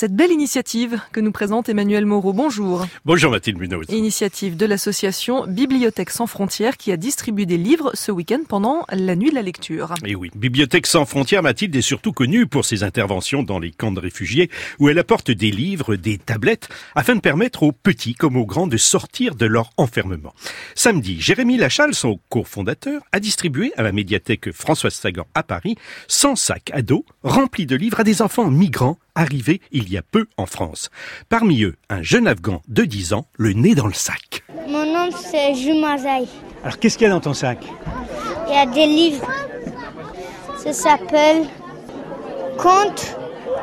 cette belle initiative que nous présente Emmanuel Moreau. Bonjour. Bonjour Mathilde Munoz. Initiative de l'association Bibliothèque sans frontières qui a distribué des livres ce week-end pendant la nuit de la lecture. Et oui, Bibliothèque sans frontières, Mathilde est surtout connue pour ses interventions dans les camps de réfugiés où elle apporte des livres, des tablettes afin de permettre aux petits comme aux grands de sortir de leur enfermement. Samedi, Jérémy Lachal, son cofondateur, a distribué à la médiathèque Françoise Sagan à Paris 100 sacs à dos remplis de livres à des enfants migrants arrivés il y a peu en France. Parmi eux, un jeune Afghan de 10 ans, le nez dans le sac. Mon nom c'est Jumazaï. Alors qu'est-ce qu'il y a dans ton sac? Il y a des livres. Ça s'appelle Conte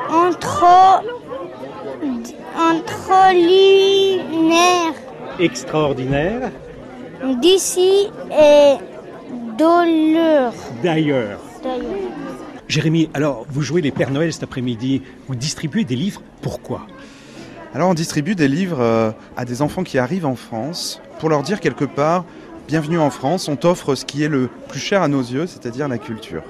entre entre lunaire Extraordinaire. d'ici et douleur. D'ailleurs. D'ailleurs. Jérémy, alors vous jouez les Pères Noël cet après-midi. Vous distribuez des livres. Pourquoi? Alors on distribue des livres euh, à des enfants qui arrivent en France pour leur dire quelque part, bienvenue en France, on t'offre ce qui est le plus cher à nos yeux, c'est-à-dire la culture.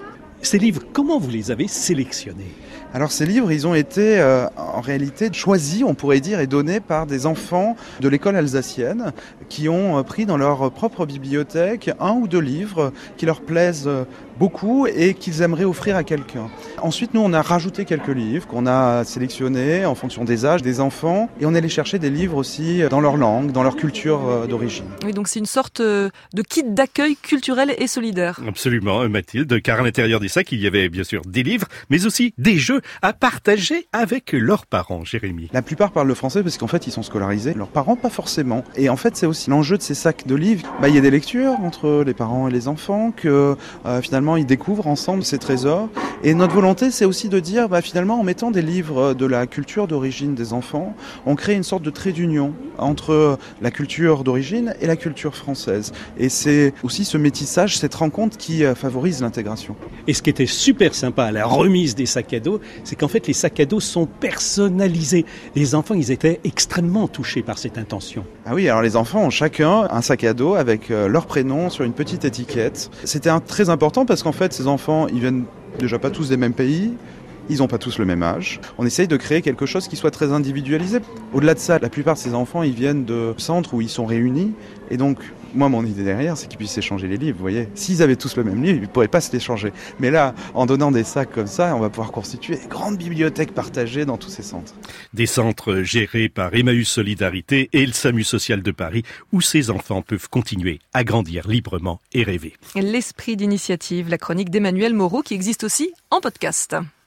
Ces livres, comment vous les avez sélectionnés? Alors ces livres, ils ont été euh, en réalité choisis, on pourrait dire, et donnés par des enfants de l'école alsacienne qui ont euh, pris dans leur propre bibliothèque un ou deux livres qui leur plaisent euh, beaucoup et qu'ils aimeraient offrir à quelqu'un. Ensuite, nous, on a rajouté quelques livres qu'on a sélectionnés en fonction des âges des enfants et on est allé chercher des livres aussi dans leur langue, dans leur culture d'origine. Oui, donc c'est une sorte de kit d'accueil culturel et solidaire. Absolument, Mathilde, car à l'intérieur des il y avait bien sûr des livres, mais aussi des jeux à partager avec leurs parents, Jérémy. La plupart parlent le français parce qu'en fait, ils sont scolarisés. Leurs parents, pas forcément. Et en fait, c'est aussi l'enjeu de ces sacs de livres. Bah, il y a des lectures entre les parents et les enfants que euh, finalement ils découvrent ensemble ces trésors. Et notre volonté, c'est aussi de dire, bah, finalement, en mettant des livres de la culture d'origine des enfants, on crée une sorte de trait d'union entre la culture d'origine et la culture française. Et c'est aussi ce métissage, cette rencontre qui euh, favorise l'intégration. Et ce qui était super sympa à la remise des sacs à dos, c'est qu'en fait les sacs à dos sont personnalisés. Les enfants, ils étaient extrêmement touchés par cette intention. Ah oui, alors les enfants ont chacun un sac à dos avec euh, leur prénom sur une petite étiquette. C'était très important parce qu'en fait, ces enfants, ils viennent déjà pas tous des mêmes pays. Ils n'ont pas tous le même âge. On essaye de créer quelque chose qui soit très individualisé. Au-delà de ça, la plupart de ces enfants, ils viennent de centres où ils sont réunis. Et donc, moi, mon idée derrière, c'est qu'ils puissent échanger les livres. Vous voyez, s'ils avaient tous le même livre, ils ne pourraient pas se l'échanger. Mais là, en donnant des sacs comme ça, on va pouvoir constituer des grandes bibliothèques partagées dans tous ces centres. Des centres gérés par Emmaüs Solidarité et le SAMU Social de Paris, où ces enfants peuvent continuer à grandir librement et rêver. L'esprit d'initiative, la chronique d'Emmanuel Moreau qui existe aussi en podcast.